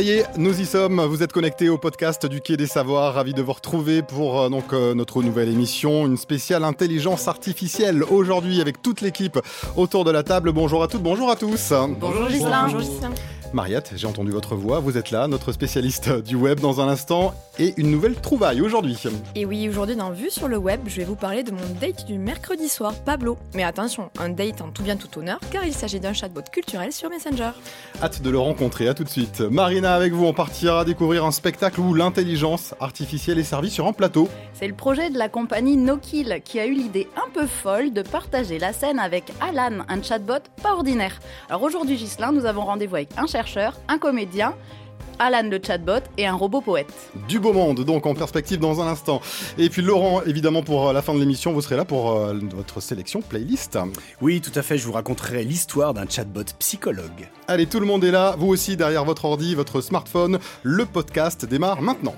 Ça y est, nous y sommes. Vous êtes connectés au podcast du Quai des Savoirs. Ravi de vous retrouver pour euh, donc euh, notre nouvelle émission, une spéciale intelligence artificielle aujourd'hui avec toute l'équipe autour de la table. Bonjour à toutes, bonjour à tous. Bonjour Gislain. Bonjour Gislain. Mariette, j'ai entendu votre voix, vous êtes là, notre spécialiste du web dans un instant, et une nouvelle trouvaille aujourd'hui. Et oui, aujourd'hui dans Vue sur le web, je vais vous parler de mon date du mercredi soir, Pablo. Mais attention, un date en tout bien tout honneur, car il s'agit d'un chatbot culturel sur Messenger. Hâte de le rencontrer, à tout de suite. Marina, avec vous, on partira découvrir un spectacle où l'intelligence artificielle est servie sur un plateau. C'est le projet de la compagnie NoKill qui a eu l'idée un peu folle de partager la scène avec Alan, un chatbot pas ordinaire. Alors aujourd'hui, Gislin, nous avons rendez-vous avec un un comédien, Alan le chatbot et un robot poète. Du beau monde, donc en perspective dans un instant. Et puis Laurent, évidemment, pour la fin de l'émission, vous serez là pour euh, votre sélection playlist. Oui, tout à fait, je vous raconterai l'histoire d'un chatbot psychologue. Allez, tout le monde est là, vous aussi derrière votre ordi, votre smartphone. Le podcast démarre maintenant.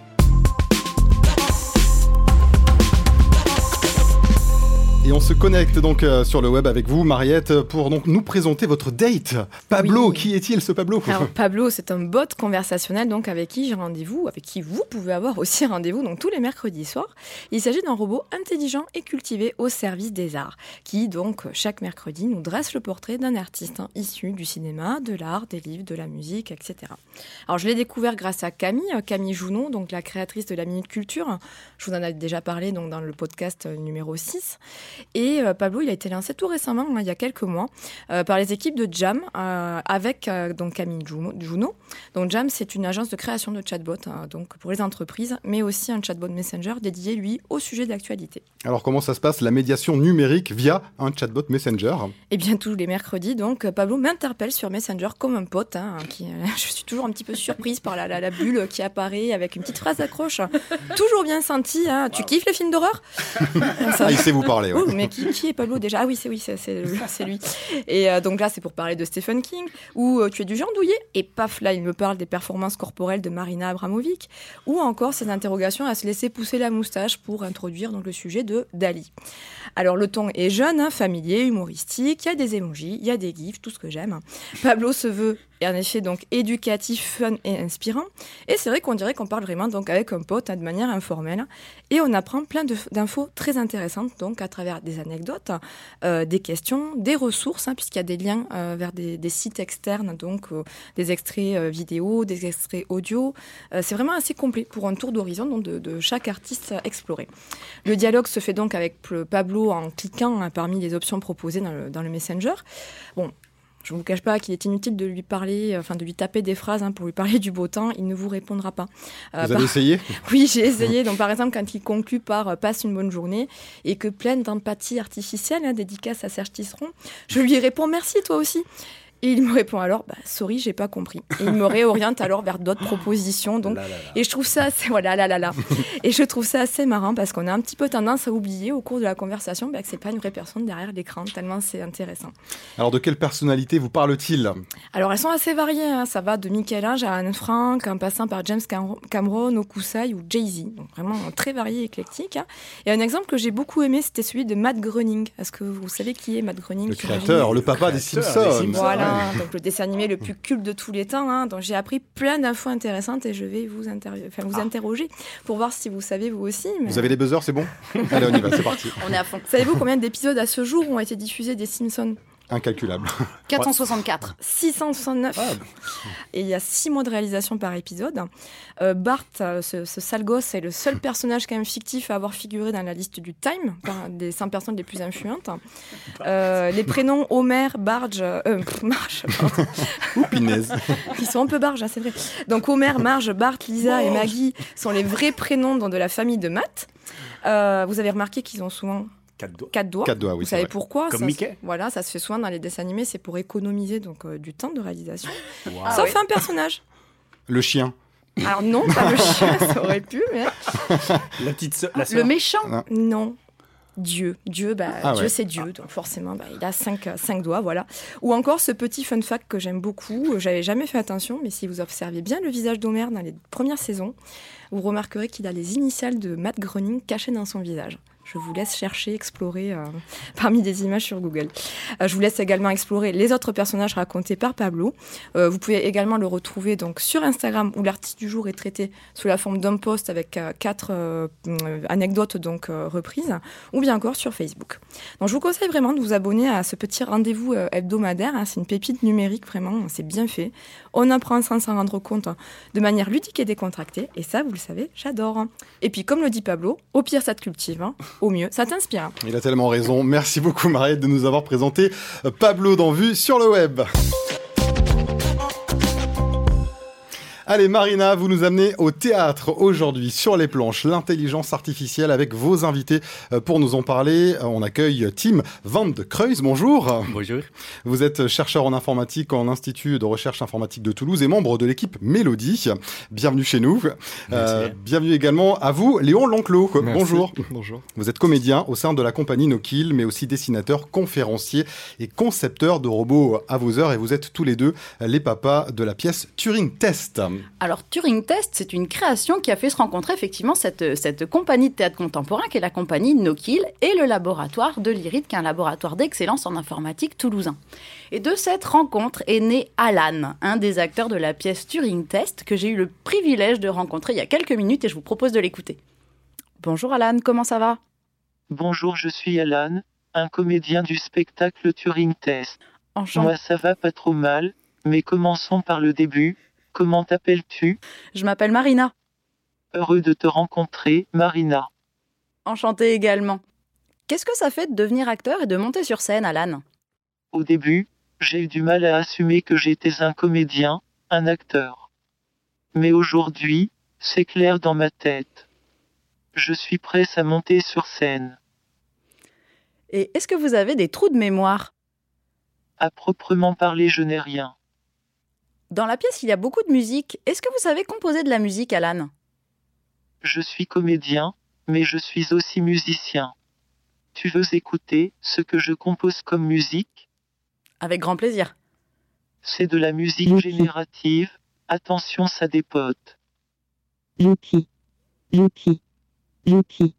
Et on se connecte donc euh, sur le web avec vous, Mariette, pour donc nous présenter votre date. Pablo, qui est-il ce Pablo Alors, Pablo, c'est un bot conversationnel donc avec qui j'ai rendez-vous, avec qui vous pouvez avoir aussi rendez-vous donc tous les mercredis soirs. Il s'agit d'un robot intelligent et cultivé au service des arts, qui donc chaque mercredi nous dresse le portrait d'un artiste hein, issu du cinéma, de l'art, des livres, de la musique, etc. Alors je l'ai découvert grâce à Camille, euh, Camille Jounon, donc la créatrice de la Minute Culture. Je vous en ai déjà parlé donc dans le podcast numéro 6. Et euh, Pablo, il a été lancé tout récemment, hein, il y a quelques mois, euh, par les équipes de Jam euh, avec donc Camille Juno. Donc Jam, c'est une agence de création de chatbot hein, donc pour les entreprises, mais aussi un chatbot Messenger dédié lui au sujet de l'actualité. Alors comment ça se passe la médiation numérique via un chatbot Messenger? Eh bien tous les mercredis, donc Pablo m'interpelle sur Messenger comme un pote. Hein, qui, je suis toujours un petit peu surprise par la, la, bulle qui apparaît avec une petite phrase d'accroche, toujours bien sentie. Tu kiffes les films d'horreur? Ah, Il sait vous parler mais qui, est Pablo déjà? Ah oui, c'est oui, c'est lui. Et euh, donc là, c'est pour parler de Stephen King, où euh, tu es du genre douillet, et paf, là, il me parle des performances corporelles de Marina Abramovic, ou encore ses interrogations à se laisser pousser la moustache pour introduire donc le sujet de Dali. Alors le ton est jeune, hein, familier, humoristique, il y a des emojis, il y a des gifs, tout ce que j'aime. Pablo se veut un effet donc éducatif, fun et inspirant. Et c'est vrai qu'on dirait qu'on parle vraiment donc avec un pote hein, de manière informelle. Et on apprend plein d'infos très intéressantes donc à travers des anecdotes, euh, des questions, des ressources, hein, puisqu'il y a des liens euh, vers des, sites externes, donc euh, des extraits vidéo, des extraits audio. c'est vraiment assez complet pour un tour d'horizon de, de, chaque artiste exploré. Le dialogue se fait donc avec Pablo en cliquant hein, parmi les options proposées dans le, dans le Messenger. Bon, je ne vous cache pas qu'il est inutile de lui parler, enfin de lui taper des phrases hein, pour lui parler du beau temps. Il ne vous répondra pas. Euh, vous avez essayé? Oui, j'ai essayé. Donc par exemple, quand il conclut par euh, passe une bonne journée et que pleine d'empathie artificielle, hein, dédicace à Serge Tisseron, je lui réponds merci toi aussi. Et il me répond alors, bah, sorry, j'ai pas compris. Et il me réoriente alors vers d'autres propositions. Donc, et je trouve ça assez, voilà, là, là, là. et je trouve ça assez marrant parce qu'on a un petit peu tendance à oublier au cours de la conversation bah, que c'est pas une vraie personne derrière l'écran, tellement c'est intéressant. Alors, de quelle personnalité vous parle-t-il? Alors, elles sont assez variées. Hein. Ça va de Michel-Ange à Anne Frank, en passant par James Cameron, Okusai ou Jay-Z. Donc, vraiment très varié, éclectique. Hein. Et un exemple que j'ai beaucoup aimé, c'était celui de Matt Groening. Est-ce que vous savez qui est Matt Groening? Le créateur, le papa des Simpsons. Voilà. Donc le dessin animé le plus culte de tous les temps. Hein, donc j'ai appris plein d'infos intéressantes et je vais vous, enfin, vous ah. interroger pour voir si vous savez vous aussi. Vous avez les buzzers, c'est bon? Allez, on y va, c'est parti. On est à fond. Savez-vous combien d'épisodes à ce jour ont été diffusés des Simpsons? Incalculable. 464. 669. Ah. Et il y a 6 mois de réalisation par épisode. Euh, Bart, euh, ce, sale gosse, est le seul personnage quand même fictif à avoir figuré dans la liste du Time, des 100 personnes les plus influentes. Euh, les prénoms Homer, Barge, euh, Marge, Ou Ils sont un peu barges, hein, c'est vrai. Donc Homer, Marge, Bart, Lisa et Maggie sont les vrais prénoms de la famille de Matt. vous avez remarqué qu'ils ont souvent Quatre doigts. Quatre doigts. oui, Vous savez pourquoi Comme Mickey. Voilà, ça se fait souvent dans les dessins animés, c'est pour économiser donc euh, du temps de réalisation. Sauf un personnage. Le chien. Alors non, pas le chien, ça aurait pu, mais... La petite Le méchant Non. Dieu. Dieu, bah, ah Dieu c'est Dieu, donc forcément, bah, il a cinq, cinq, doigts, voilà. Ou encore ce petit fun fact que j'aime beaucoup, j'avais jamais fait attention, mais si vous observez bien le visage d'Homer dans les premières saisons, vous remarquerez qu'il a les initiales de Matt Groening cachées dans son visage. Je vous laisse chercher, explorer euh, parmi des images sur Google. Euh, je vous laisse également explorer les autres personnages racontés par Pablo. Euh, vous pouvez également le retrouver donc sur Instagram où l'artiste du jour est traité sous la forme d'un post avec quatre anecdotes donc reprises, ou bien encore sur Facebook. Je vous conseille vraiment de vous abonner à ce petit rendez-vous hebdomadaire. Hein. c'est une pépite numérique vraiment, c'est bien fait. On apprend sans s'en rendre compte hein, de manière ludique et décontractée. Et ça, vous le savez, j'adore. Et puis comme le dit Pablo, au pire ça te cultive. Hein au mieux. Ça t'inspire. Il a tellement raison. Merci beaucoup, Mariette, de nous avoir présenté Pablo dans Vue sur le web. Allez Marina, vous nous amenez au théâtre aujourd'hui sur les planches, l'intelligence artificielle avec vos invités euh, pour nous en parler. Euh, on accueille Tim Van de Kreuz, bonjour. Bonjour. Vous êtes chercheur en informatique en Institut de recherche informatique de Toulouse et membre de l'équipe Mélodie. Bienvenue chez nous. Euh, bienvenue également à vous, Léon Lanclos. Bonjour. Bonjour. Vous êtes comédien au sein de la compagnie No Kill, mais aussi dessinateur, conférencier et concepteur de robots à vos heures et vous êtes tous les deux les papas de la pièce Turing Test. Alors Turing Test, c'est une création qui a fait se rencontrer effectivement cette, cette compagnie de théâtre contemporain qui est la compagnie No Kill et le laboratoire de l'IRIT, qui est un laboratoire d'excellence en informatique toulousain. Et de cette rencontre est né Alan, un des acteurs de la pièce Turing Test que j'ai eu le privilège de rencontrer il y a quelques minutes et je vous propose de l'écouter. Bonjour Alan, comment ça va? Bonjour, je suis Alan, un comédien du spectacle Turing Test. Enchanté. Moi ça va pas trop mal, mais commençons par le début. Comment t'appelles-tu? Je m'appelle Marina. Heureux de te rencontrer, Marina. Enchantée également. Qu'est-ce que ça fait de devenir acteur et de monter sur scène, Alan? Au début, j'ai eu du mal à assumer que j'étais un comédien, un acteur. Mais aujourd'hui, c'est clair dans ma tête. Je suis prêt à monter sur scène. Et est-ce que vous avez des trous de mémoire? À proprement parler, je n'ai rien. Dans la pièce, il y a beaucoup de musique. Est-ce que vous savez composer de la musique, Alan? Je suis comédien, mais je suis aussi musicien. Tu veux écouter ce que je compose comme musique? Avec grand plaisir. C'est de la musique générative. Attention, ça dépote. Youpi. Youpi. Youpi.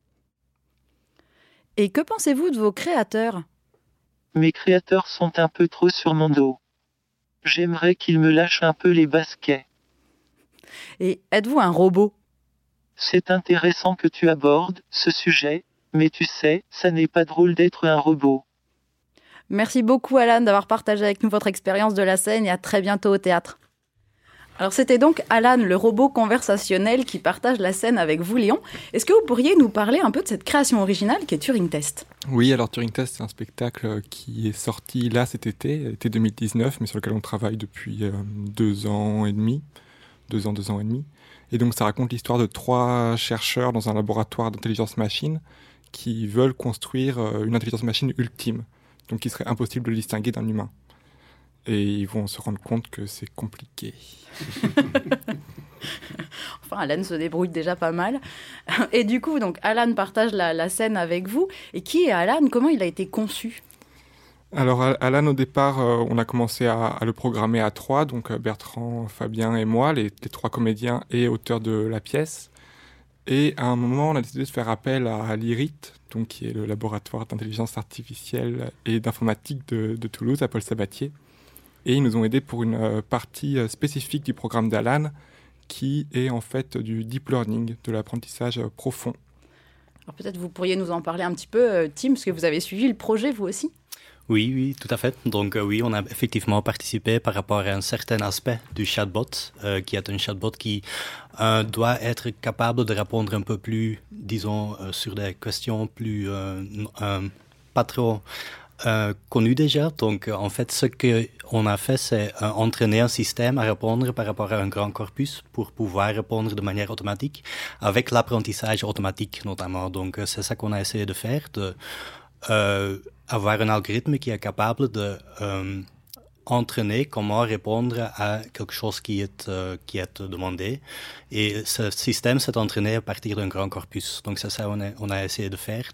Et que pensez-vous de vos créateurs? Mes créateurs sont un peu trop sur mon dos. J'aimerais qu'il me lâche un peu les baskets. Et êtes-vous un robot? C'est intéressant que tu abordes ce sujet, mais tu sais, ça n'est pas drôle d'être un robot. Merci beaucoup Alan d'avoir partagé avec nous votre expérience de la scène et à très bientôt au théâtre. Alors c'était donc Alan, le robot conversationnel, qui partage la scène avec vous, Léon. Est-ce que vous pourriez nous parler un peu de cette création originale qui est Turing Test? Oui, alors Turing Test, c'est un spectacle qui est sorti là cet été, été 2019, mais sur lequel on travaille depuis euh, deux ans et demi. Deux ans, deux ans et demi. Et donc ça raconte l'histoire de trois chercheurs dans un laboratoire d'intelligence machine qui veulent construire euh, une intelligence machine ultime, donc qui serait impossible de le distinguer d'un humain et ils vont se rendre compte que c'est compliqué. enfin, Alan se débrouille déjà pas mal. Et du coup, donc Alan partage la, scène avec vous. Et qui est Alan? Comment il a été conçu? Alors Alan, au départ, euh, on a commencé à, le programmer à trois, donc euh, Bertrand, Fabien et moi, les, trois comédiens et auteurs de la pièce. Et à un moment, on a décidé de faire appel à l'IRIT, donc qui est le laboratoire d'intelligence artificielle et d'informatique de, de, Toulouse, à Paul Sabatier, et ils nous ont aidés pour une euh, partie euh, spécifique du programme d'Alan, qui est en fait du deep learning, de l'apprentissage euh, profond. Alors peut-être vous pourriez nous en parler un petit peu, Tim, parce que vous avez suivi le projet vous aussi oui, oui, tout à fait. Donc oui, on a effectivement participé par rapport à un certain aspect du chatbot, qui est un chatbot qui doit être capable de répondre un peu plus, disons, sur des questions plus pas trop euh, connu déjà. Donc, en fait, ce qu'on a fait, c'est euh, entraîner un système à répondre par rapport à un grand corpus pour pouvoir répondre de manière automatique, avec l'apprentissage automatique notamment. Donc, euh, c'est ça qu'on a essayé de faire, de un algorithme qui est capable de entraîner comment répondre à quelque chose qui est, qui est demandé. Et ce système s'est entraîné à partir d'un grand corpus. Donc, c'est ça qu'on a, essayé de faire.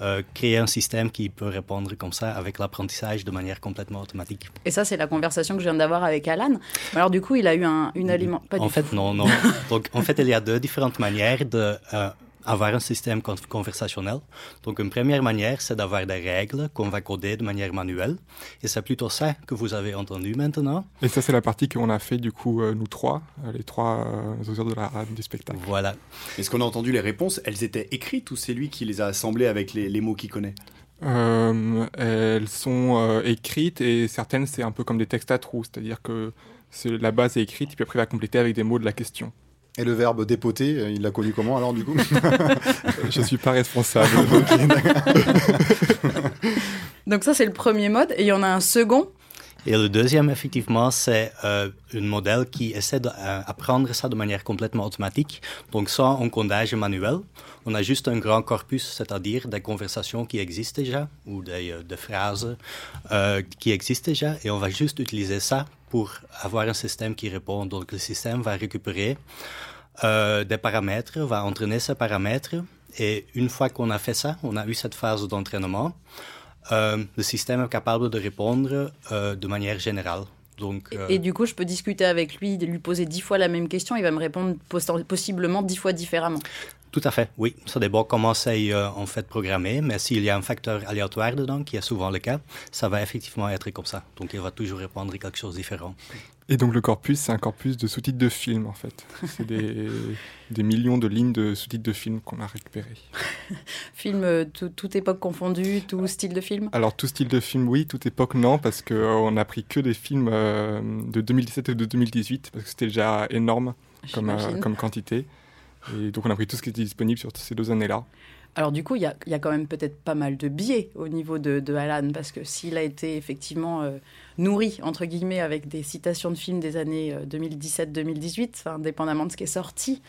Euh, créer un système qui peut répondre comme ça avec l'apprentissage de manière complètement automatique. Et ça, c'est la conversation que je viens d'avoir avec Alan. Alors du coup, il a eu un, une aliment. en fait, non, non. Donc, en fait, il y a deux différentes manières de euh, avoir un système con- conversationnel. Donc, une première manière, c'est d'avoir des règles qu'on va coder de manière manuelle. Et c'est plutôt ça que vous avez entendu maintenant. Et ça, c'est la partie qu'on a fait, du coup, euh, nous trois, euh, les trois euh, auteurs de la, du spectacle. Voilà. Est-ce qu'on a entendu les réponses? Elles étaient écrites ou c'est lui qui les a assemblées avec les, les mots qu'il connaît? Euh, elles sont euh, écrites et certaines, c'est un peu comme des textes à trous, c'est-à-dire que la base est écrite et puis après, il va compléter avec des mots de la question. Et le verbe dépoter, euh, il l'a connu comment alors du coup Je suis pas responsable. Donc ça, c'est le premier mode. Et il y en a un second. Et le deuxième, effectivement, c'est euh, un modèle qui essaie d'apprendre ça de manière complètement automatique, donc sans encodage manuel. On a juste un grand corpus, c'est-à-dire des conversations qui existent déjà, ou des, euh, des phrases euh, qui existent déjà, et on va juste utiliser ça pour avoir un système qui répond. Donc le système va récupérer euh, des paramètres, va entraîner ces paramètres, et une fois qu'on a fait ça, on a eu cette phase d'entraînement, euh, le système est capable de répondre euh, de manière générale. Donc, Et- Et du coup, je peux discuter avec lui, lui poser dix fois la même question. Il va me répondre poss- possiblement dix fois différemment. Tout à fait, oui. Ça dépend comment c'est euh, en fait programmé, mais s'il y a un facteur aléatoire dedans, qui est souvent le cas, ça va effectivement être comme ça. Donc il va toujours répondre à quelque chose de différent. Et donc le corpus, c'est un corpus de sous-titres de films, en fait. C'est des, des millions de lignes de sous-titres de films qu'on a récupérés. Film, euh, tout, toute époque confondue, tout style de film? Alors tout style de film, oui, toute époque, non, parce qu'on a pris que des films euh, de 2017 et de 2018, parce que c'était déjà énorme comme, euh, comme quantité. Et donc on a pris tout ce qui était disponible sur ces deux années-là. Alors du coup, il y a, quand même peut-être pas mal de biais au niveau de, Alan, parce que s'il a été effectivement euh, nourri, entre guillemets, avec des citations de films des années euh, 2017-2018, enfin, indépendamment de ce qui est sorti,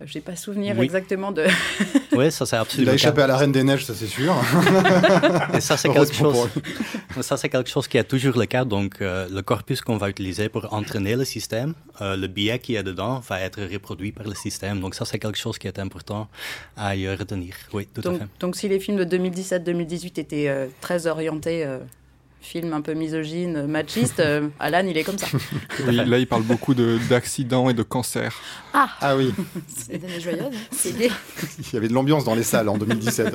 euh, j'ai pas souvenir Oui. exactement de... Oui, ça c'est Il absolument a le cas. échappé à la Reine des Neiges, ça c'est sûr. Et ça, c'est quelque chose. Ça, c'est quelque chose qui est toujours le cas. Donc, euh, le corpus qu'on va utiliser pour entraîner le système, euh, le biais qui est dedans va être reproduit par le système. Donc, ça, c'est quelque chose qui est important à y retenir. Oui, tout à Donc, fait. donc si les films de 2017-2018 étaient euh, très orientés, films un peu misogynes, machistes, euh, Alan, il est comme ça. Oui, là, il parle beaucoup de- d'accidents et de cancers. Ah oui, C'est des joyeuses. Il y avait de l'ambiance dans les salles en 2017.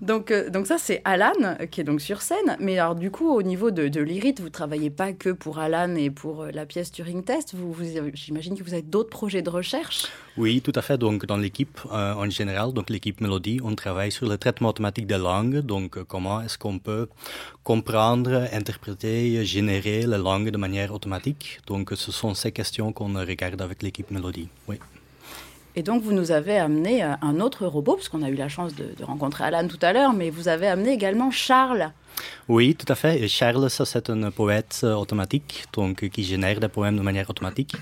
Donc, euh, donc ça, c'est Alan euh, qui est donc sur scène. Mais alors, du coup, au niveau de, de l'IRIT, vous travaillez pas que pour Alan et pour euh, la pièce Turing Test. Vous, J'imagine que vous avez d'autres projets de recherche. Oui, tout à fait. Donc, dans l'équipe en général, donc l'équipe Mélodie, on travaille sur le traitement automatique des langues. Donc, comment est-ce qu'on peut comprendre, interpréter, générer les langues de manière automatique? Donc, ce sont ces questions qu'on regarde avec l'équipe Mélodie. Oui. Et donc, vous nous avez amené euh, un autre robot, parce qu'on a eu la chance de, rencontrer Alan tout à l'heure, mais vous avez amené également Charles. Oui, tout à fait. Charles, ça, c'est un poète euh, automatique, donc euh, qui génère des poèmes de manière automatique.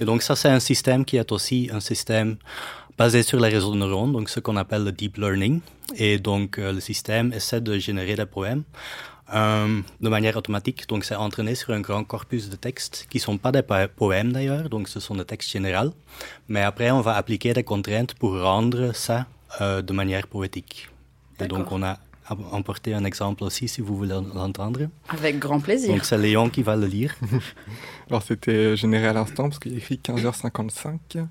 Et donc, ça, c'est un système qui est aussi un système basé sur les réseaux de neurones, donc ce qu'on appelle le deep learning. Et donc, le système essaie de générer des poèmes euh, de manière automatique. Donc, c'est entraîné sur un grand corpus de textes qui sont pas des po- poèmes d'ailleurs, donc ce sont des textes généraux. Mais après, on va appliquer des contraintes pour rendre ça euh, de manière poétique. Et donc, on a emporté un exemple aussi, si vous voulez l'entendre. Avec grand plaisir. Donc, c'est Léon qui va le lire. Alors c'était généré à l'instant parce qu'il écrit 15h55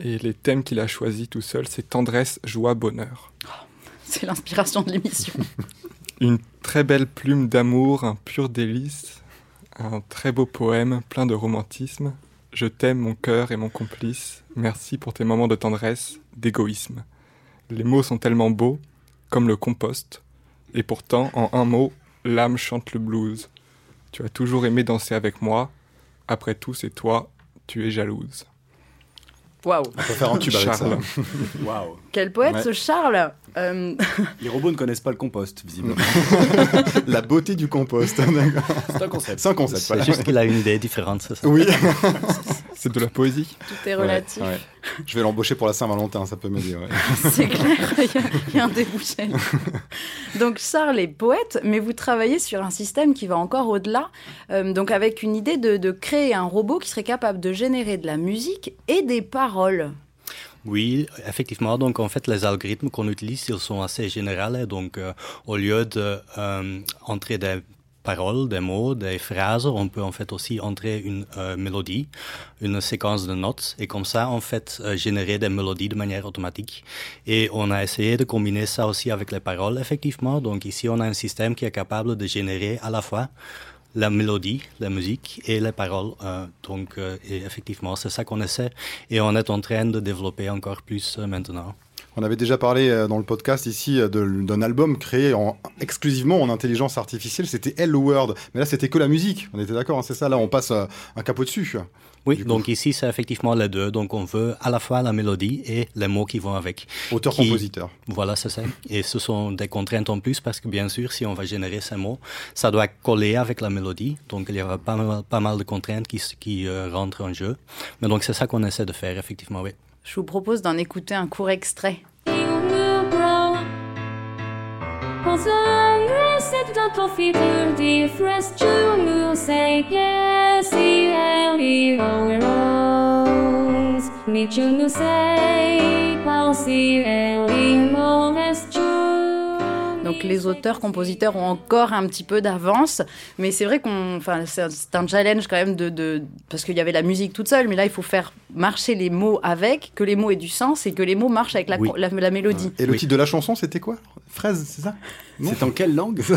et les thèmes qu'il a choisis tout seul c'est tendresse, joie, bonheur. C'est l'inspiration de l'émission. Une très belle plume d'amour, un pur délice, un très beau poème plein de romantisme. Je t'aime mon cœur et mon complice, merci pour tes moments de tendresse, d'égoïsme. Les mots sont tellement beaux, comme le compost, et pourtant en un mot, l'âme chante le blues. Tu as toujours aimé danser avec moi, après tout c'est toi, tu es jalouse. Waouh On peut faire un tube avec ça. Waouh Quel poète Ouais. ce Charles Euh, Les robots ne connaissent pas le compost, visiblement. La beauté du compost. d'accord. C'est un concept. C'est un concept. C'est voilà. juste qu'il a une idée différente, c'est ça. Oui. C'est de la poésie. Tout est relatif. Ouais, ouais. Je vais l'embaucher pour la Saint-Valentin, ça peut m'aider. ouais. C'est clair, il y a- il y, a un débouché. Donc Charles est poète, mais vous travaillez sur un système qui va encore au-delà, euh, donc avec une idée de, de créer un robot qui serait capable de générer de la musique et des paroles. Oui, effectivement. Donc, en fait, les algorithmes qu'on utilise, ils sont assez généraux. Donc, euh, au lieu de euh, entrer des paroles, des mots, des phrases. On peut en fait aussi entrer une euh, mélodie, une séquence de notes, et comme ça, en fait, euh, générer des mélodies de manière automatique. Et on a essayé de combiner ça aussi avec les paroles, effectivement. Donc ici, on a un système qui est capable de générer à la fois la mélodie, la musique et les paroles. Euh, donc, effectivement, c'est ça qu'on essaie et on est en train de développer encore plus maintenant. On avait déjà parlé euh, dans le podcast ici euh, d'un album créé en, exclusivement en intelligence artificielle. C'était Hello World. Mais là, c'était que la musique. On était d'accord, hein, c'est ça? Là, on passe euh, un capot dessus. Oui, donc ici, c'est effectivement les deux. Donc, on veut à la fois la mélodie et les mots qui vont avec. Auteur-compositeur. Voilà, c'est ça. Et ce sont des contraintes en plus parce que bien sûr, si on va générer ces mots, ça doit coller avec la mélodie. Donc il y aura pas mal, pas mal de contraintes qui, euh, rentrent en jeu. Mais donc c'est ça qu'on essaie de faire, effectivement, oui. Je vous propose d'en écouter un court extrait. Donc les auteurs, compositeurs ont encore un petit peu d'avance, mais c'est vrai qu'on, enfin, c'est un, challenge quand même de, de parce qu'il y avait la musique toute seule, mais là il faut faire marcher les mots avec, que les mots aient du sens et que les mots marchent avec la, Oui. la, la mélodie. Et le Oui. titre de la chanson, c'était quoi? Fraise, c'est ça? C'est en quelle langue?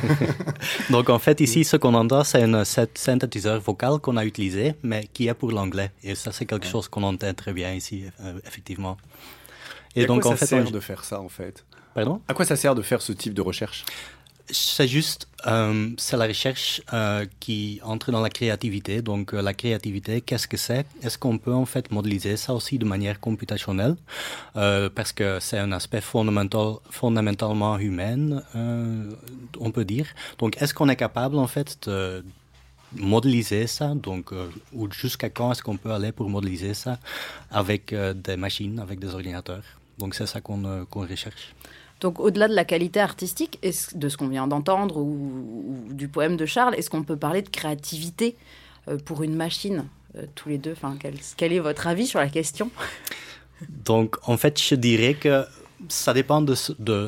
Donc en fait, ici, ce qu'on entend, c'est un sy- synthétiseur vocal qu'on a utilisé, mais qui est pour l'anglais. Et ça, c'est quelque chose qu'on entend très bien ici, euh, effectivement. Et Et donc à quoi en ça fait, sert de faire ça en fait Pardon? À quoi ça sert de faire ce type de recherche? C'est juste, euh, c'est la recherche euh, qui entre dans la créativité. Donc euh, la créativité, qu'est-ce que c'est? Est-ce qu'on peut en fait modéliser ça aussi de manière computationnelle? Euh, Parce que c'est un aspect fondamental, fondamentalement humain, euh, on peut dire. Donc est-ce qu'on est capable en fait de modéliser ça? Donc euh, ou jusqu'à quand est-ce qu'on peut aller pour modéliser ça avec des machines, avec des ordinateurs? Donc c'est ça qu'on euh, qu'on recherche. Donc, au-delà de la qualité artistique, de ce qu'on vient d'entendre ou, ou du poème de Charles, est-ce qu'on peut parler de créativité euh, pour une machine euh, tous les deux? Enfin, quel, quel est votre avis sur la question? Donc, en fait, je dirais que ça dépend de, de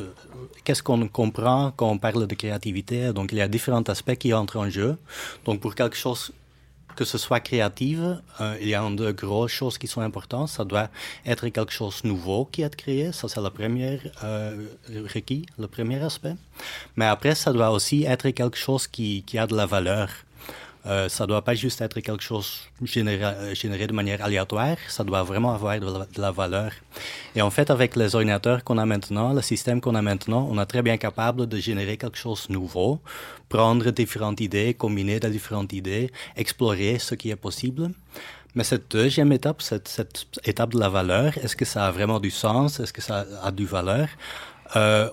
qu'est-ce qu'on comprend quand on parle de créativité. Donc, il y a différents aspects qui entrent en jeu. Donc, pour quelque chose que ce soit créative, euh, il y a deux grosses choses qui sont importantes. Ça doit être quelque chose de nouveau qui est créé. Ça, c'est le premier euh, requis, le premier aspect. Mais après, ça doit aussi être quelque chose qui, qui a de la valeur. Euh, ça doit pas juste être quelque chose généré, euh, généré de manière aléatoire, ça doit vraiment avoir de la, valeur. Et en fait, avec les ordinateurs qu'on a maintenant, le système qu'on a maintenant, on est très bien capable de générer quelque chose de nouveau, prendre différentes idées, combiner des différentes idées, explorer ce qui est possible. Mais cette deuxième étape, cette, cette étape de la valeur, est-ce que ça a vraiment du sens? Est-ce que ça a du valeur? Euh,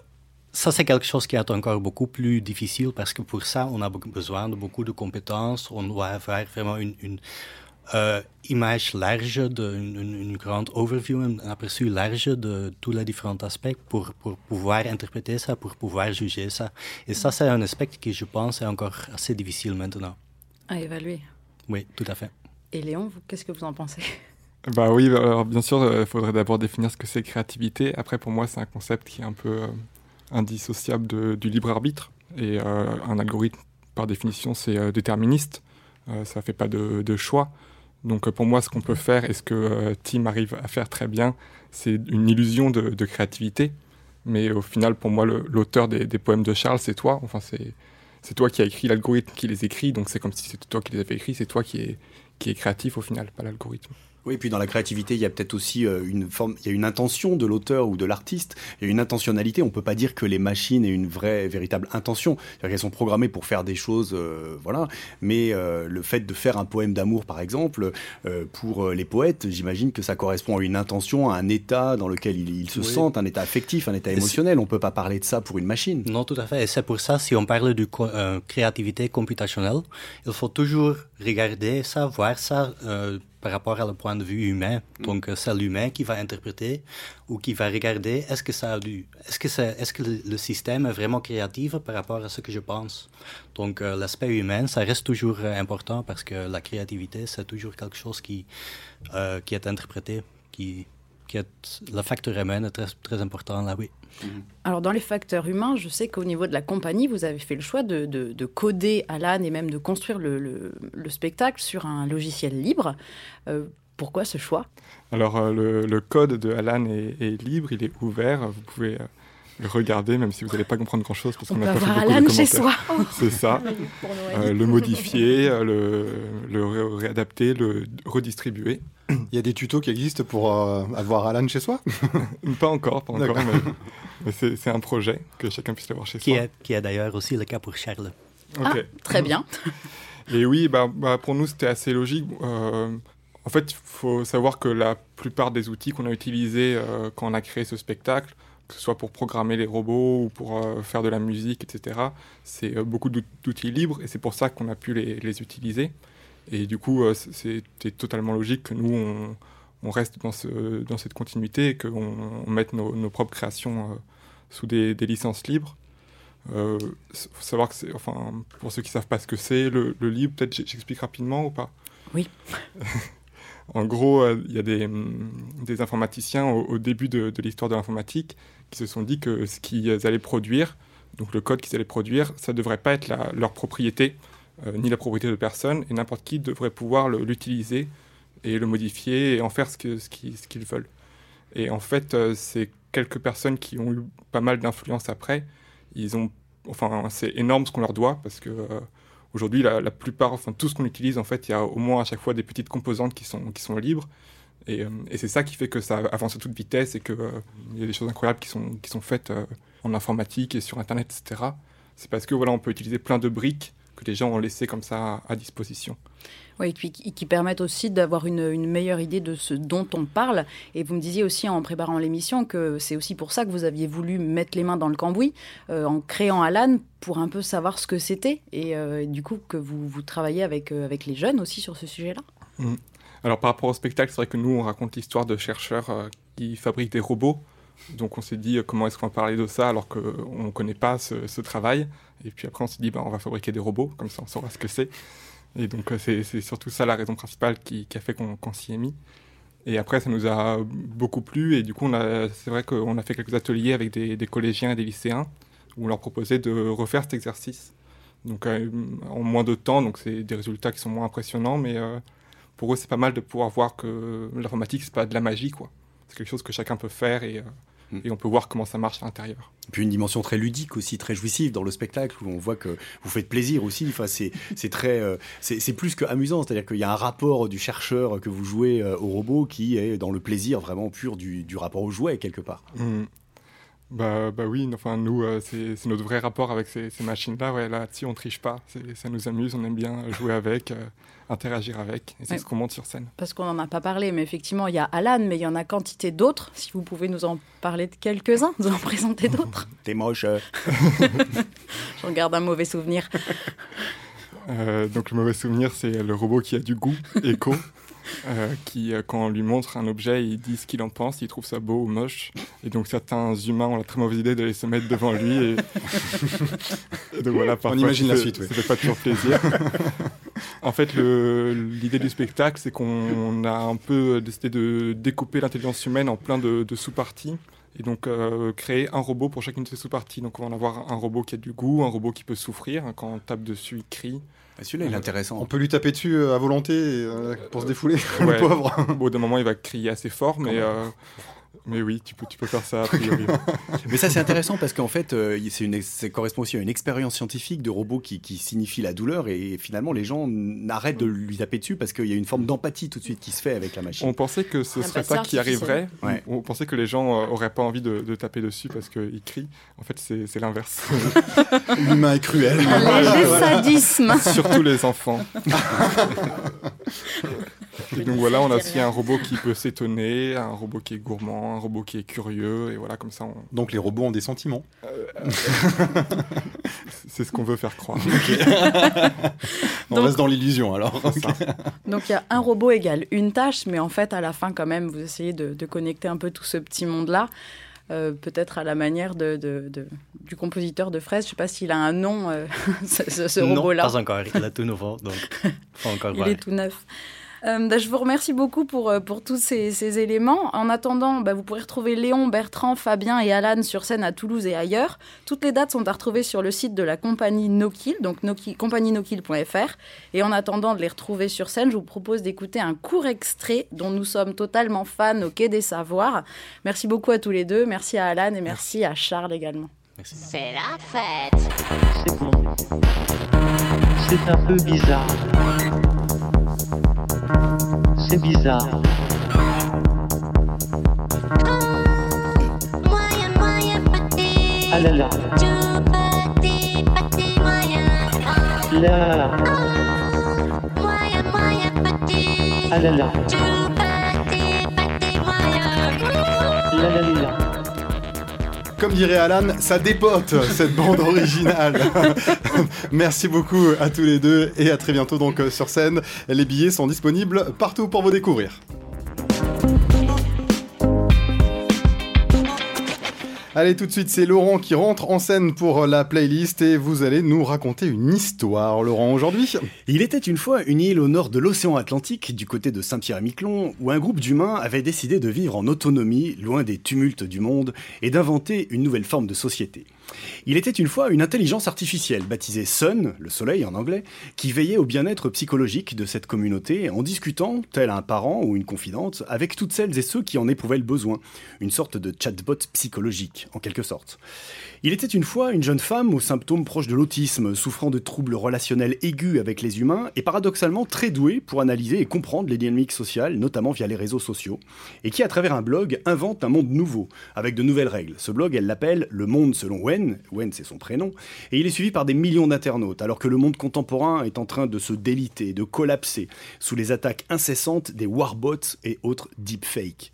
ça, c'est quelque chose qui est encore beaucoup plus difficile parce que pour ça, on a be- besoin de beaucoup de compétences. On doit avoir vraiment une, une euh, image large, de, une, grande overview, un aperçu large de tous les différents aspects pour, pour pouvoir interpréter ça, pour pouvoir juger ça. Et ça, c'est un aspect qui, je pense, est encore assez difficile maintenant. À évaluer. Oui, tout à fait. Et Léon, qu'est-ce que vous en pensez? Bah oui, alors bien sûr, il faudrait d'abord définir ce que c'est créativité. Après, pour moi, c'est un concept qui est un peu euh, indissociable du libre arbitre. Et euh, un algorithme, par définition, c'est euh, déterministe. Euh, ça fait pas de, choix. Donc pour moi, ce qu'on peut faire et ce que Tim arrive à faire très bien, c'est une illusion de, créativité. Mais au final, pour moi, l'auteur des, poèmes de Charles, c'est toi. Enfin, c'est toi qui as écrit l'algorithme qui les écrit. Donc c'est comme si c'était toi qui les avais écrits. C'est toi qui est, qui est créatif au final, pas l'algorithme. Oui, et puis dans la créativité, il y a peut-être aussi euh, une forme, il y a une intention de l'auteur ou de l'artiste, il y a une intentionnalité. On peut pas dire que les machines aient une vraie, véritable intention. C'est-à-dire qu'elles sont programmées pour faire des choses, euh, voilà. Mais euh, le fait de faire un poème d'amour, par exemple, euh, pour les poètes, j'imagine que ça correspond à une intention, à un état dans lequel ils, ils se Oui. sentent, un état affectif, un état émotionnel. On peut pas parler de ça pour une machine. Non, tout à fait. Et c'est pour ça, si on parle de co- créativité computationnelle, il faut toujours regarder ça, voir ça euh, par rapport à le point de vue humain. Donc, euh, c'est l'humain qui va interpréter ou qui va regarder est-ce que ça a du, est-ce que c'est, est-ce que le, le système est vraiment créatif par rapport à ce que je pense? Donc, euh, l'aspect humain, ça reste toujours important parce que la créativité, c'est toujours quelque chose qui, euh, qui est interprété, qui, qui est le facteur humain est très, très important là, oui. Alors dans les facteurs humains, je sais qu'au niveau de la compagnie, vous avez fait le choix de, de, de coder Alan et même de construire le, le, le spectacle sur un logiciel libre. Euh, pourquoi ce choix? Alors euh, le, le, code de Alan est, est, libre, il est ouvert, vous pouvez euh, le regarder même si vous n'allez pas comprendre grand-chose parce On qu'on peut n'a pas fait beaucoup Alan de chez soi. C'est ça. Euh, le modifier, euh, le, le ré- réadapter, le redistribuer. Il y a des tutos qui existent pour euh, avoir Alan chez soi? Pas encore, pas encore, mais, mais c'est un projet que chacun puisse l'avoir chez Qui soi. est, qui est d'ailleurs aussi le cas pour Charles. Ah, très bien. Et oui, bah, bah, pour nous, c'était assez logique. Euh, en fait, il faut savoir que la plupart des outils qu'on a utilisés euh, quand on a créé ce spectacle, que ce soit pour programmer les robots ou pour euh, faire de la musique, etc., c'est euh, beaucoup d'out- d'outils libres et c'est pour ça qu'on a pu les, les utiliser. Et du coup, euh, c'était totalement logique que nous, on, on reste dans, ce, dans cette continuité et qu'on on mette nos, nos propres créations sous des, des licences libres. Euh, faut savoir que c'est, enfin, pour ceux qui savent pas ce que c'est, le, le libre, peut-être j'explique rapidement ou pas? Oui. en gros, euh, il y a des, hum, des informaticiens au, au début de, de l'histoire de l'informatique qui se sont dit que ce qu'ils allaient produire, donc le code qu'ils allaient produire, ça devrait pas être leur propriété, euh, ni la propriété de personne, et n'importe qui devrait pouvoir l'utiliser et le modifier et en faire ce qu'ils veulent. Et en fait, euh, c'est quelques personnes qui ont eu pas mal d'influence après. Ils ont, enfin, c'est énorme ce qu'on leur doit parce que euh, aujourd'hui, la, la plupart, enfin, tout ce qu'on utilise, en fait, il y a au moins à chaque fois des petites composantes qui sont, qui sont libres. Et, euh, et c'est ça qui fait que ça avance à toute vitesse et qu'il y a des choses incroyables qui sont, qui sont faites euh, en informatique et sur Internet, etc. C'est parce que voilà, on peut utiliser plein de briques que les gens ont laissées comme ça à, disposition. Oui, et qui qui permettent aussi d'avoir une, une meilleure idée de ce dont on parle. Et vous me disiez aussi en préparant l'émission que c'est aussi pour ça que vous aviez voulu mettre les mains dans le cambouis euh, en créant Alan pour un peu savoir ce que c'était. Et euh, du coup, que vous, vous travaillez avec, euh, avec les jeunes aussi sur ce sujet-là. Alors par rapport au spectacle, c'est vrai que nous, on raconte l'histoire de chercheurs euh, qui fabriquent des robots. Donc on s'est dit euh, comment est-ce qu'on va parler de ça alors qu'on ne connaît pas ce, travail. Et puis après on s'est dit bah, on va fabriquer des robots, comme ça on saura ce que c'est. Et donc euh, c'est surtout ça la raison principale qui, a fait qu'on s'y est mis. Et après ça nous a beaucoup plu et du coup c'est vrai qu'on a fait quelques ateliers avec des, collégiens et des lycéens où on leur proposait de refaire cet exercice. Donc en moins de temps, donc c'est des résultats qui sont moins impressionnants, mais pour eux, c'est pas mal de pouvoir voir que l'informatique, c'est pas de la magie, quoi. C'est quelque chose que chacun peut faire et, euh, Mm. et on peut voir comment ça marche à l'intérieur. Et puis une dimension très ludique aussi, très jouissive dans le spectacle où on voit que vous faites plaisir aussi. Enfin, c'est très, euh, c'est plus que amusant. C'est-à-dire qu'il y a un rapport du chercheur que vous jouez euh, au robot qui est dans le plaisir vraiment pur du, du rapport au jouet quelque part. Mm. Bah, bah oui, enfin nous, euh, c'est notre vrai rapport avec ces, ces machines-là. Ouais, là-dessus, on triche pas. Ça nous amuse, on aime bien jouer avec, interagir avec, et c'est Ouais. ce qu'on monte sur scène. Parce qu'on n'en a pas parlé, mais effectivement, il y a Alan, mais il y en a quantité d'autres. Si vous pouvez nous en parler de quelques-uns, nous en présenter d'autres. T'es moche. J'en garde un mauvais souvenir. Euh, donc le mauvais souvenir, c'est le robot qui a du goût, Echo, euh, qui, euh, quand on lui montre un objet, il dit ce qu'il en pense, il trouve ça beau ou moche. Et donc certains humains ont la très mauvaise idée d'aller se mettre devant lui. Et, et donc voilà, parfois, imagine ça la suite. Ça fait pas toujours plaisir. En fait, l'idée du spectacle, c'est qu'on a un peu décidé de découper l'intelligence humaine en plein de, de sous-parties. Et donc euh, créer un robot pour chacune de ces sous-parties. Donc on va en avoir un robot qui a du goût, un robot qui peut souffrir. Quand on tape dessus, il crie. Ah, Celui-là, il est On intéressant. peut lui taper dessus euh, à volonté euh, pour se défouler, le Ouais. pauvre. Au bout d'un moment, il va crier assez fort, mais, euh, mais oui, tu peux, tu peux faire ça a priori. Mais ça, c'est intéressant parce qu'en fait, euh, une, ça correspond aussi à une expérience scientifique de robot qui, qui signifie la douleur et finalement, les gens n'arrêtent de lui taper dessus parce qu'il y a une forme d'empathie tout de suite qui se fait avec la machine. On pensait que ce serait ça qui arriverait. Ouais. On pensait que les gens euh, auraient pas envie de, de taper dessus parce qu'ils crient. En fait, c'est c'est l'inverse. L'humain est cruel. Un léger sadisme. Surtout les enfants. et donc voilà, on a aussi un robot qui peut s'étonner, un robot qui est gourmand, un robot qui est curieux, et voilà, comme ça, on- Donc les robots ont des sentiments. c'est ce qu'on veut faire croire. On Donc- reste dans l'illusion alors. Donc il y a un robot égale une tâche, mais en fait, à la fin, quand même, vous essayez de, de connecter un peu tout ce petit monde-là. euh, peut-être à la manière de, de- de- du compositeur de fraises. Je ne sais pas s'il a un nom, euh, ce, ce- ce non, robot-là. pas encore. Il est tout nouveau, donc faut encore Il voir. est tout neuf. Euh, bah, je vous remercie beaucoup pour, euh, pour tous ces, ces éléments. En attendant, bah, vous pourrez retrouver Léon, Bertrand, Fabien et Alan sur scène à Toulouse et ailleurs. Toutes les dates sont à retrouver sur le site de la compagnie Nokil, donc Noki- compagnienokil.fr. Et en attendant de les retrouver sur scène, je vous propose d'écouter un court extrait dont nous sommes totalement fans au Quai des Savoirs. Merci beaucoup à tous les deux. Merci à Alan et merci à Charles également. C'est la fête. C'est bon. C'est un peu bizarre. C'est bizarre. Ah là là. Là. Ah. Là là là là. Comme dirait Alan, ça dépote cette bande originale. Merci beaucoup à tous les deux et à très bientôt donc euh, sur scène. Les billets sont disponibles partout pour vous découvrir. Allez, tout de suite, c'est Laurent qui rentre en scène pour la playlist et vous allez nous raconter une histoire, Laurent, aujourd'hui. Il était une fois une île au nord de l'océan Atlantique, du côté de Saint-Pierre-et-Miquelon, où un groupe d'humains avait décidé de vivre en autonomie, loin des tumultes du monde, et d'inventer une nouvelle forme de société. Il était une fois une intelligence artificielle, baptisée Sun, le soleil en anglais, qui veillait au bien-être psychologique de cette communauté en discutant, tel un parent ou une confidente, avec toutes celles et ceux qui en éprouvaient le besoin. Une sorte de chatbot psychologique, en quelque sorte. Il était une fois une jeune femme aux symptômes proches de l'autisme, souffrant de troubles relationnels aigus avec les humains et paradoxalement très douée pour analyser et comprendre les dynamiques sociales, notamment via les réseaux sociaux, et qui à travers un blog invente un monde nouveau, avec de nouvelles règles. Ce blog, elle l'appelle Le Monde selon Wen, Wen c'est son prénom, et il est suivi par des millions d'internautes, alors que le monde contemporain est en train de se déliter, de collapser, sous les attaques incessantes des warbots et autres deepfakes.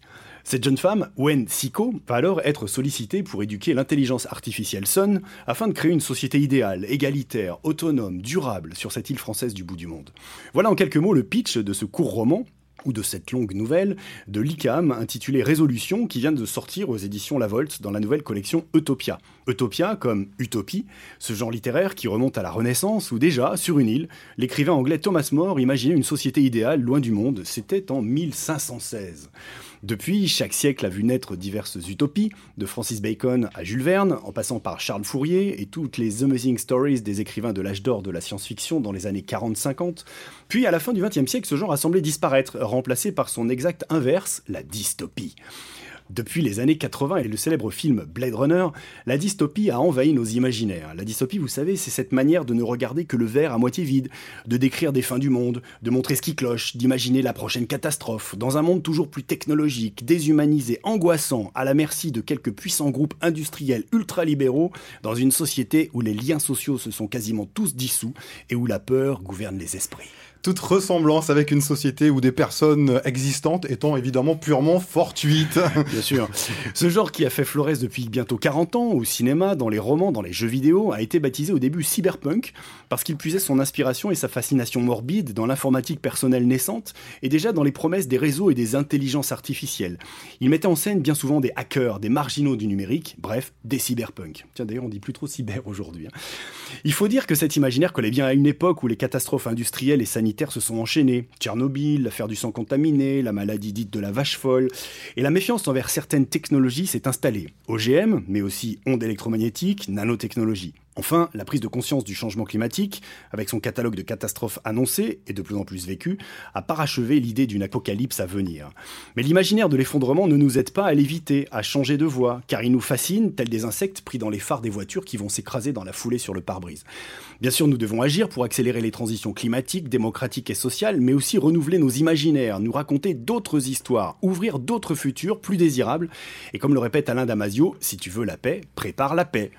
Cette jeune femme, Wen Siko, va alors être sollicitée pour éduquer l'intelligence artificielle Sun afin de créer une société idéale, égalitaire, autonome, durable sur cette île française du bout du monde. Voilà en quelques mots le pitch de ce court roman ou de cette longue nouvelle de l'ICAM intitulée Résolution qui vient de sortir aux éditions La Volte dans la nouvelle collection Utopia. Utopia comme utopie, ce genre littéraire qui remonte à la Renaissance où déjà, sur une île, l'écrivain anglais Thomas More imaginait une société idéale loin du monde, c'était en 1516. Depuis, chaque siècle a vu naître diverses utopies, de Francis Bacon à Jules Verne, en passant par Charles Fourier et toutes les amazing stories des écrivains de l'âge d'or de la science-fiction dans les années 40-50. Puis, à la fin du XXe siècle, ce genre a semblé disparaître, remplacé par son exact inverse, la dystopie. Depuis les années 80 et le célèbre film Blade Runner, la dystopie a envahi nos imaginaires. La dystopie, vous savez, c'est cette manière de ne regarder que le verre à moitié vide, de décrire des fins du monde, de montrer ce qui cloche, d'imaginer la prochaine catastrophe, dans un monde toujours plus technologique, déshumanisé, angoissant, à la merci de quelques puissants groupes industriels ultralibéraux, dans une société où les liens sociaux se sont quasiment tous dissous et où la peur gouverne les esprits. Toute ressemblance avec une société ou des personnes existantes étant évidemment purement fortuite. Bien sûr. Ce genre qui a fait florès depuis bientôt 40 ans au cinéma, dans les romans, dans les jeux vidéo, a été baptisé au début cyberpunk parce qu'il puisait son inspiration et sa fascination morbide dans l'informatique personnelle naissante et déjà dans les promesses des réseaux et des intelligences artificielles. Il mettait en scène bien souvent des hackers, des marginaux du numérique, bref, des cyberpunks. Tiens, d'ailleurs, on dit plus trop cyber aujourd'hui. hein. Il faut dire que cet imaginaire collait bien à une époque où les catastrophes industrielles et sanitaires se sont enchaînées. Tchernobyl, l'affaire du sang contaminé, la maladie dite de la vache folle. Et la méfiance envers certaines technologies s'est installée. OGM, mais aussi ondes électromagnétiques, nanotechnologie. Enfin, la prise de conscience du changement climatique, avec son catalogue de catastrophes annoncées et de plus en plus vécues, a parachevé l'idée d'une apocalypse à venir. Mais l'imaginaire de l'effondrement ne nous aide pas à l'éviter, à changer de voie, car il nous fascine, tels des insectes pris dans les phares des voitures qui vont s'écraser dans la foulée sur le pare-brise. Bien sûr, nous devons agir pour accélérer les transitions climatiques, démocratiques et sociales, mais aussi renouveler nos imaginaires, nous raconter d'autres histoires, ouvrir d'autres futurs plus désirables. Et comme le répète Alain Damasio, si tu veux la paix, prépare la paix.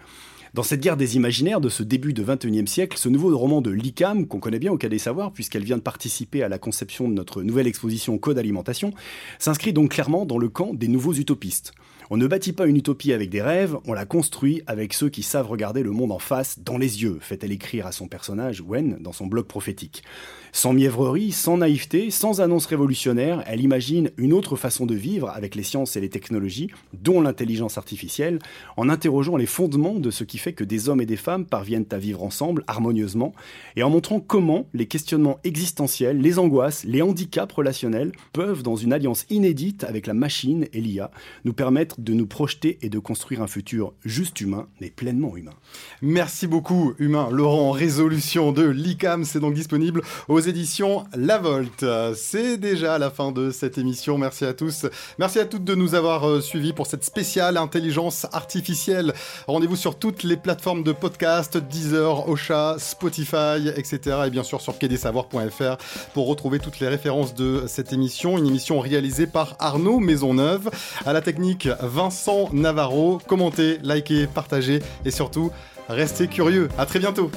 Dans cette guerre des imaginaires de ce début de XXIe siècle, ce nouveau roman de l'ICAM, qu'on connaît bien au Cas des Savoirs, puisqu'elle vient de participer à la conception de notre nouvelle exposition Code Alimentation, s'inscrit donc clairement dans le camp des nouveaux utopistes. On ne bâtit pas une utopie avec des rêves, on la construit avec ceux qui savent regarder le monde en face, dans les yeux, fait-elle écrire à son personnage, Wen, dans son blog prophétique. Sans mièvrerie, sans naïveté, sans annonce révolutionnaire, elle imagine une autre façon de vivre avec les sciences et les technologies, dont l'intelligence artificielle, en interrogeant les fondements de ce qui qui que des hommes et des femmes parviennent à vivre ensemble harmonieusement, et en montrant comment les questionnements existentiels, les angoisses, les handicaps relationnels peuvent, dans une alliance inédite avec la machine et l'IA, nous permettre de nous projeter et de construire un futur juste humain, mais pleinement humain. Merci beaucoup, Humain. Laurent, résolution de l'ICAM, c'est donc disponible aux éditions La Volte. C'est déjà la fin de cette émission. Merci à tous. Merci à toutes de nous avoir euh, suivis pour cette spéciale intelligence artificielle. Rendez-vous sur toutes les plateformes de podcast, Deezer, Ocha, Spotify, etc. Et bien sûr sur quai-des-savoirs.fr pour retrouver toutes les références de cette émission. Une émission réalisée par Arnaud Maisonneuve. À la technique, Vincent Navarro. Commentez, likez, partagez et surtout, restez curieux. À très bientôt.